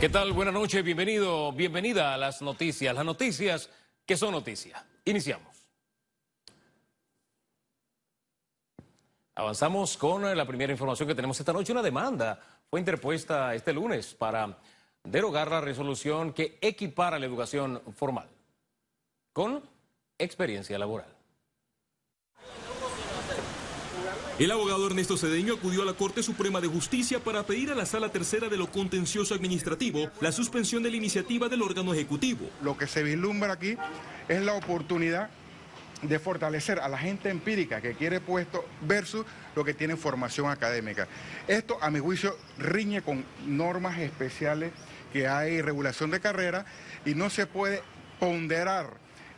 ¿Qué tal? Buenas noches, bienvenido, bienvenida a las noticias, las noticias que son noticias. Iniciamos. Avanzamos con la primera información que tenemos esta noche. Una demanda fue interpuesta este lunes para derogar la resolución que equipara la educación formal con experiencia laboral. El abogado Ernesto Cedeño acudió a la Corte Suprema de Justicia para pedir a la Sala Tercera de lo Contencioso Administrativo la suspensión de la iniciativa del órgano ejecutivo. Lo que se vislumbra aquí es la oportunidad de fortalecer a la gente empírica que quiere puesto versus lo que tiene formación académica. Esto, a mi juicio, riñe con normas especiales que hay regulación de carrera y no se puede ponderar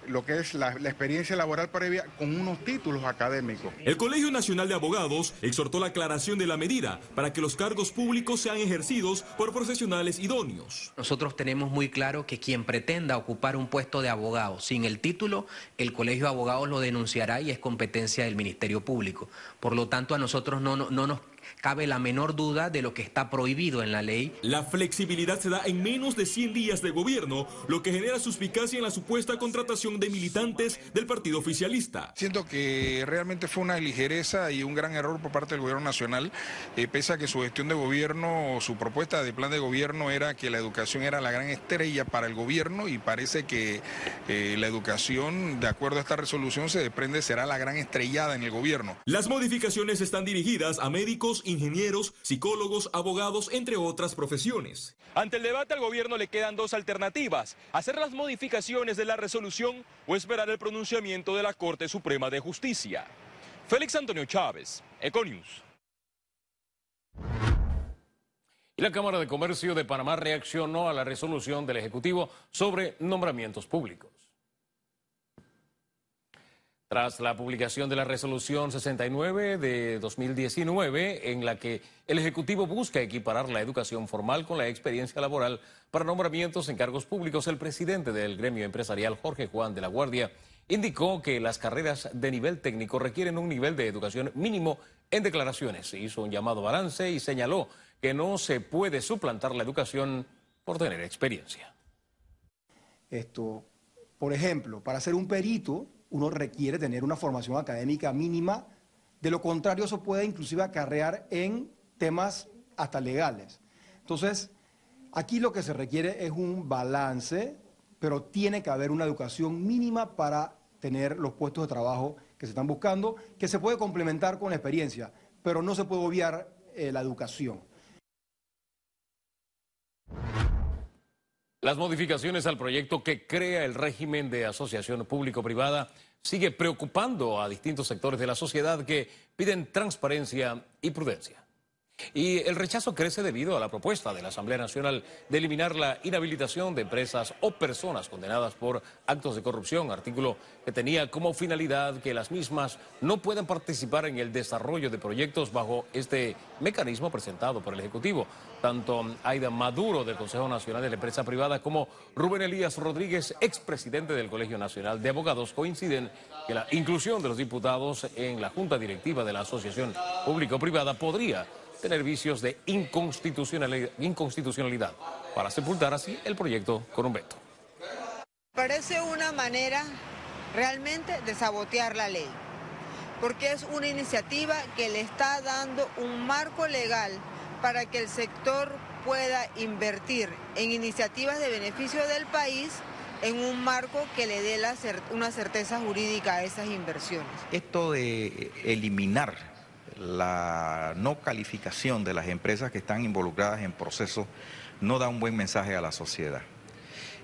lo que es la, experiencia laboral previa con unos títulos académicos. El Colegio Nacional de Abogados exhortó la aclaración de la medida para que los cargos públicos sean ejercidos por profesionales idóneos. Nosotros tenemos muy claro que quien pretenda ocupar un puesto de abogado sin el título, el Colegio de Abogados lo denunciará y es competencia del Ministerio Público. Por lo tanto, a nosotros no, no, no nos cabe la menor duda de lo que está prohibido en la ley. La flexibilidad se da en menos de 100 días de gobierno, lo que genera suspicacia en la supuesta contratación de militantes del partido oficialista. Siento que realmente fue una ligereza y un gran error por parte del gobierno nacional, eh, pese a que su gestión de gobierno, su propuesta de plan de gobierno era que la educación era la gran estrella para el gobierno y parece que eh, la educación, de acuerdo a esta resolución, se desprende será la gran estrellada en el gobierno. Las modificaciones están dirigidas a médicos ingenieros, psicólogos, abogados, entre otras profesiones. Ante el debate al gobierno le quedan dos alternativas, hacer las modificaciones de la resolución o esperar el pronunciamiento de la Corte Suprema de Justicia. Félix Antonio Chávez, Econius. Y la Cámara de Comercio de Panamá reaccionó a la resolución del Ejecutivo sobre nombramientos públicos. Tras la publicación de la resolución 69 de 2019, en la que el Ejecutivo busca equiparar la educación formal con la experiencia laboral para nombramientos en cargos públicos, el presidente del gremio empresarial, Jorge Juan de la Guardia, indicó que las carreras de nivel técnico requieren un nivel de educación mínimo en declaraciones. Hizo un llamado balance y señaló que no se puede suplantar la educación por tener experiencia. Esto, por ejemplo, para ser un perito uno requiere tener una formación académica mínima, de lo contrario eso puede inclusive acarrear en temas hasta legales. Entonces, aquí lo que se requiere es un balance, pero tiene que haber una educación mínima para tener los puestos de trabajo que se están buscando, que se puede complementar con la experiencia, pero no se puede obviar eh, la educación. Las modificaciones al proyecto que crea el régimen de asociación público-privada sigue preocupando a distintos sectores de la sociedad que piden transparencia y prudencia. Y el rechazo crece debido a la propuesta de la Asamblea Nacional de eliminar la inhabilitación de empresas o personas condenadas por actos de corrupción, artículo que tenía como finalidad que las mismas no puedan participar en el desarrollo de proyectos bajo este mecanismo presentado por el Ejecutivo. Tanto Aida Maduro del Consejo Nacional de la Empresa Privada como Rubén Elías Rodríguez, expresidente del Colegio Nacional de Abogados, coinciden que la inclusión de los diputados en la Junta Directiva de la Asociación Público-Privada podría tener vicios de inconstitucionalidad, para sepultar así el proyecto con un veto. Parece una manera realmente de sabotear la ley, porque es una iniciativa que le está dando un marco legal para que el sector pueda invertir en iniciativas de beneficio del país en un marco que le dé una certeza jurídica a esas inversiones. Esto de eliminar la no calificación de las empresas que están involucradas en procesos no da un buen mensaje a la sociedad.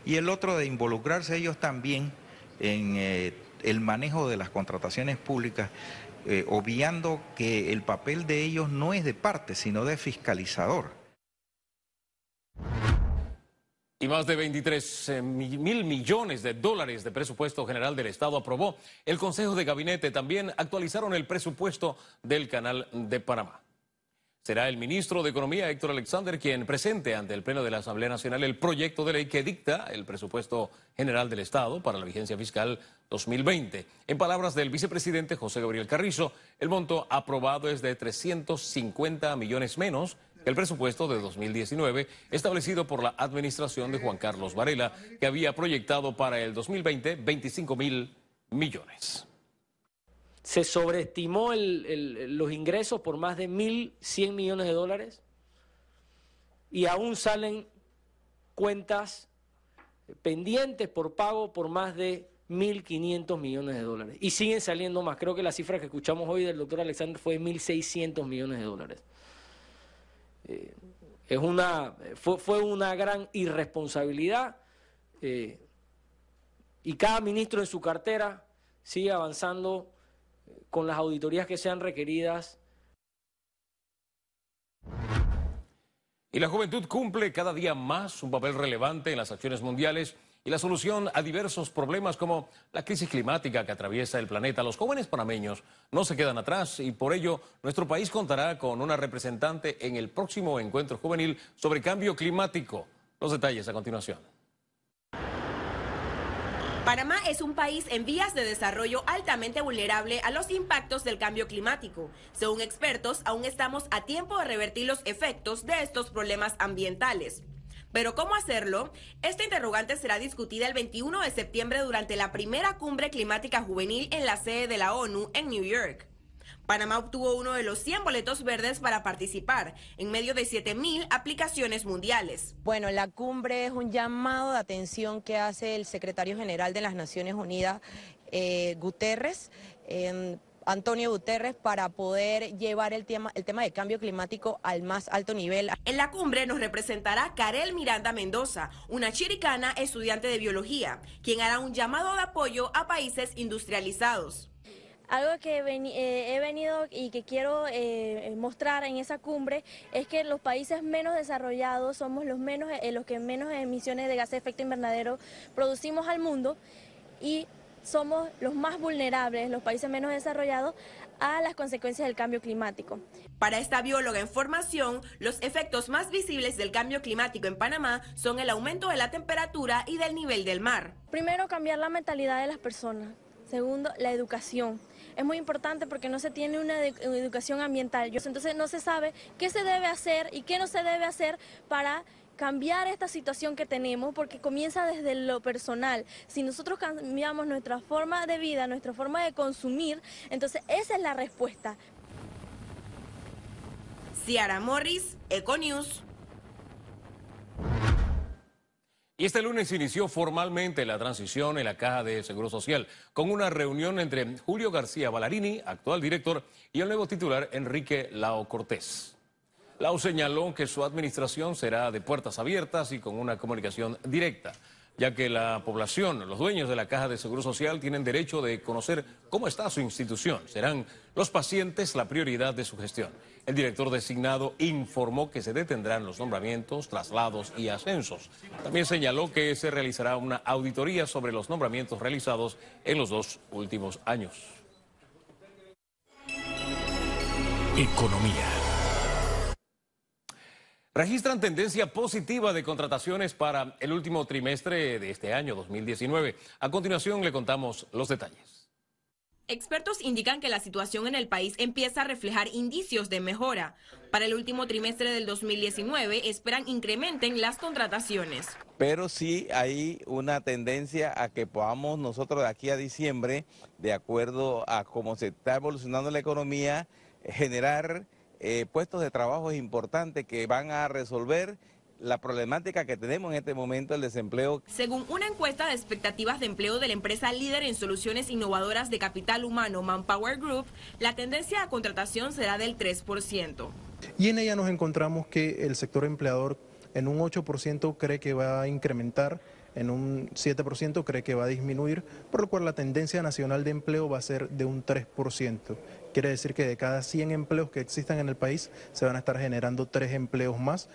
Y el otro de involucrarse ellos también en eh, el manejo de las contrataciones públicas, eh, obviando que el papel de ellos no es de parte, sino de fiscalizador. Y más de 23 eh, mil millones de dólares de presupuesto general del Estado aprobó. El Consejo de Gabinete también actualizaron el presupuesto del Canal de Panamá. Será el ministro de Economía, Héctor Alexander, quien presente ante el Pleno de la Asamblea Nacional el proyecto de ley que dicta el presupuesto general del Estado para la vigencia fiscal 2020. En palabras del vicepresidente José Gabriel Carrizo, el monto aprobado es de 350 millones menos el presupuesto de 2019, establecido por la administración de Juan Carlos Varela, que había proyectado para el 2020 25 mil millones. Se sobreestimó los ingresos por más de 1.100 millones de dólares y aún salen cuentas pendientes por pago por más de 1.500 millones de dólares. Y siguen saliendo más. Creo que la cifra que escuchamos hoy del doctor Alexander fue de 1.600 millones de dólares. Eh, es una, fue, una gran irresponsabilidad eh, y cada ministro en su cartera sigue avanzando eh, con las auditorías que sean requeridas. Y la juventud cumple cada día más un papel relevante en las acciones mundiales y la solución a diversos problemas como la crisis climática que atraviesa el planeta. Los jóvenes panameños no se quedan atrás y por ello nuestro país contará con una representante en el próximo encuentro juvenil sobre cambio climático. Los detalles a continuación. Panamá es un país en vías de desarrollo altamente vulnerable a los impactos del cambio climático. Según expertos, aún estamos a tiempo de revertir los efectos de estos problemas ambientales. Pero ¿cómo hacerlo? Esta interrogante será discutida el 21 de septiembre durante la primera cumbre climática juvenil en la sede de la ONU en New York. Panamá obtuvo uno de los 100 boletos verdes para participar en medio de 7.000 aplicaciones mundiales. Bueno, la cumbre es un llamado de atención que hace el secretario general de las Naciones Unidas, eh, Guterres, Antonio Guterres para poder llevar el tema, el tema de cambio climático al más alto nivel. En la cumbre nos representará Karel Miranda Mendoza, una chiricana estudiante de biología, quien hará un llamado de apoyo a países industrializados. Algo que eh, he venido y que quiero eh, mostrar en esa cumbre es que los países menos desarrollados somos los, menos, eh, los que menos emisiones de gases de efecto invernadero producimos al mundo y somos los más vulnerables, los países menos desarrollados, a las consecuencias del cambio climático. Para esta bióloga en formación, los efectos más visibles del cambio climático en Panamá son el aumento de la temperatura y del nivel del mar. Primero, cambiar la mentalidad de las personas. Segundo, la educación. Es muy importante porque no se tiene una educación ambiental. Entonces no se sabe qué se debe hacer y qué no se debe hacer para cambiar esta situación que tenemos porque comienza desde lo personal. Si nosotros cambiamos nuestra forma de vida, nuestra forma de consumir, entonces esa es la respuesta. Ciara Morris, Econews. Y este lunes inició formalmente la transición en la Caja de Seguro Social, con una reunión entre Julio García Ballarini, actual director, y el nuevo titular Enrique Lao Cortés. Lau señaló que su administración será de puertas abiertas y con una comunicación directa, ya que la población, los dueños de la Caja de Seguro Social tienen derecho de conocer cómo está su institución. Serán los pacientes la prioridad de su gestión. El director designado informó que se detendrán los nombramientos, traslados y ascensos. También señaló que se realizará una auditoría sobre los nombramientos realizados en los dos últimos años. Economía registran tendencia positiva de contrataciones para el último trimestre de este año 2019. A continuación le contamos los detalles. Expertos indican que la situación en el país empieza a reflejar indicios de mejora. Para el último trimestre del 2019 esperan incrementen las contrataciones. Pero sí hay una tendencia a que podamos nosotros de aquí a diciembre, de acuerdo a cómo se está evolucionando la economía, generar eh, puestos de trabajo importantes que van a resolver la problemática que tenemos en este momento, el desempleo. Según una encuesta de expectativas de empleo de la empresa líder en soluciones innovadoras de capital humano Manpower Group, la tendencia a contratación será del 3%. Y en ella nos encontramos que el sector empleador en un 8% cree que va a incrementar en un 7% cree que va a disminuir, por lo cual la tendencia nacional de empleo va a ser de un 3%. Quiere decir que de cada 100 empleos que existan en el país se van a estar generando 3 empleos más.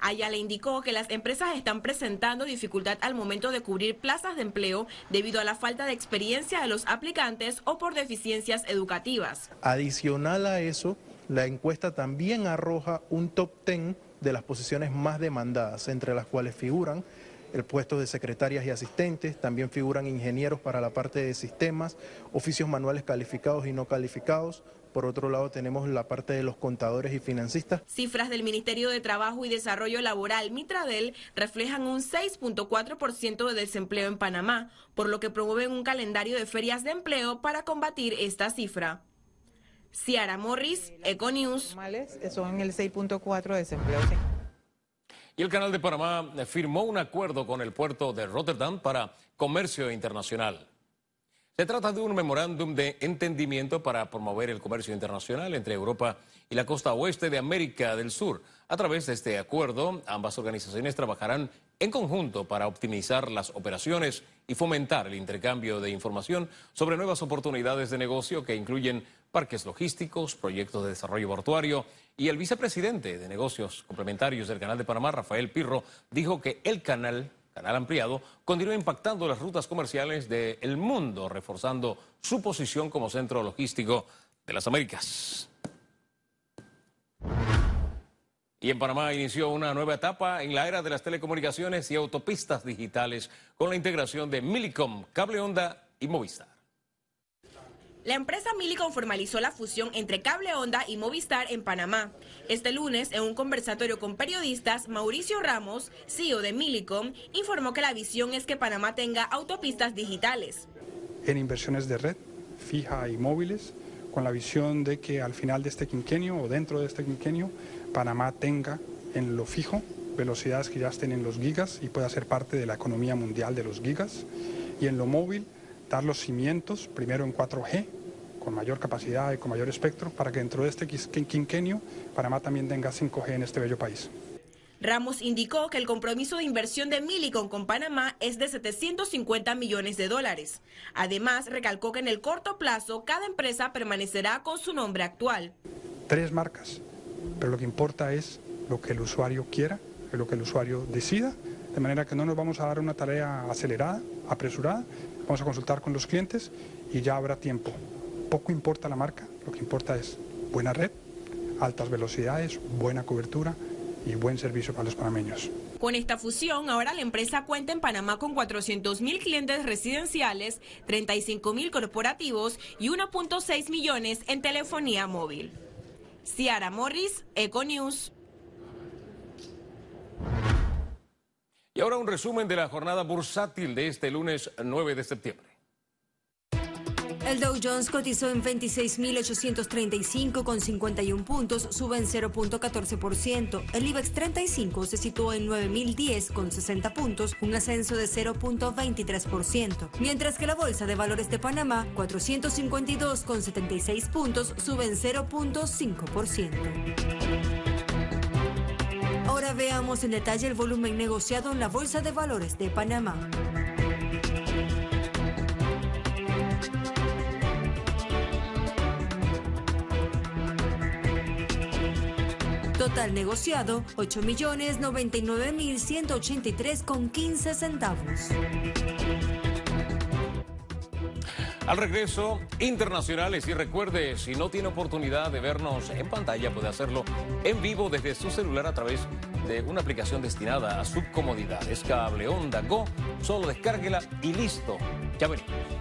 Aya le indicó que las empresas están presentando dificultad al momento de cubrir plazas de empleo debido a la falta de experiencia de los aplicantes o por deficiencias educativas. Adicional a eso, la encuesta también arroja un top 10 de las posiciones más demandadas, entre las cuales figuran el puesto de secretarias y asistentes, también figuran ingenieros para la parte de sistemas, oficios manuales calificados y no calificados, Por otro lado, tenemos la parte de los contadores y financistas. Cifras del Ministerio de Trabajo y Desarrollo Laboral, Mitradel, reflejan un 6.4% de desempleo en Panamá, por lo que promueven un calendario de ferias de empleo para combatir esta cifra. Ciara Morris, Econews. Son el 6.4 de desempleo. Y el Canal de Panamá firmó un acuerdo con el puerto de Rotterdam para comercio internacional. Se trata de un memorándum de entendimiento para promover el comercio internacional entre Europa y la costa oeste de América del Sur. A través de este acuerdo, ambas organizaciones trabajarán en conjunto para optimizar las operaciones y fomentar el intercambio de información sobre nuevas oportunidades de negocio que incluyen parques logísticos, proyectos de desarrollo portuario y el vicepresidente de negocios complementarios del Canal de Panamá, Rafael Pirro, dijo que el canal canal ampliado, continúa impactando las rutas comerciales del mundo, reforzando su posición como centro logístico de las Américas. Y en Panamá inició una nueva etapa en la era de las telecomunicaciones y autopistas digitales con la integración de Millicom, Cable Onda y Movistar. La empresa Millicom formalizó la fusión entre Cable Onda y Movistar en Panamá. Este lunes, en un conversatorio con periodistas, Mauricio Ramos, CEO de Millicom, informó que la visión es que Panamá tenga autopistas digitales. En inversiones de red, fija y móviles, con la visión de que al final de este quinquenio o dentro de este quinquenio, Panamá tenga en lo fijo velocidades que ya estén en los gigas y pueda ser parte de la economía mundial de los gigas. Y en lo móvil, dar los cimientos, primero en 4G, con mayor capacidad y con mayor espectro, para que dentro de este quinquenio Panamá también tenga 5G en este bello país. Ramos indicó que el compromiso de inversión de Millicom con Panamá es de 750 millones de dólares. Además, recalcó que en el corto plazo cada empresa permanecerá con su nombre actual. Tres marcas, pero lo que importa es lo que el usuario quiera, lo que el usuario decida, de manera que no nos vamos a dar una tarea acelerada, apresurada, vamos a consultar con los clientes y ya habrá tiempo poco importa la marca, lo que importa es buena red, altas velocidades, buena cobertura y buen servicio para los panameños. Con esta fusión, ahora la empresa cuenta en Panamá con 400.000 clientes residenciales, 35.000 corporativos y 1.6 millones en telefonía móvil. Ciara Morris, Econews. Y ahora un resumen de la jornada bursátil de este lunes 9 de septiembre. El Dow Jones cotizó en 26.835 con 51 puntos, sube en 0.14%. El IBEX 35 se situó en 9.010 con 60 puntos, un ascenso de 0.23%. Mientras que la Bolsa de Valores de Panamá, 452 con 76 puntos, sube en 0.5%. Ahora veamos en detalle el volumen negociado en la Bolsa de Valores de Panamá. Total negociado, 8 millones 99 mil 183 con 15 centavos. Al regreso, internacionales y recuerde, si no tiene oportunidad de vernos en pantalla, puede hacerlo en vivo desde su celular a través de una aplicación destinada a su comodidad. Es Cable Onda Go, solo descárguela y listo. Ya venimos.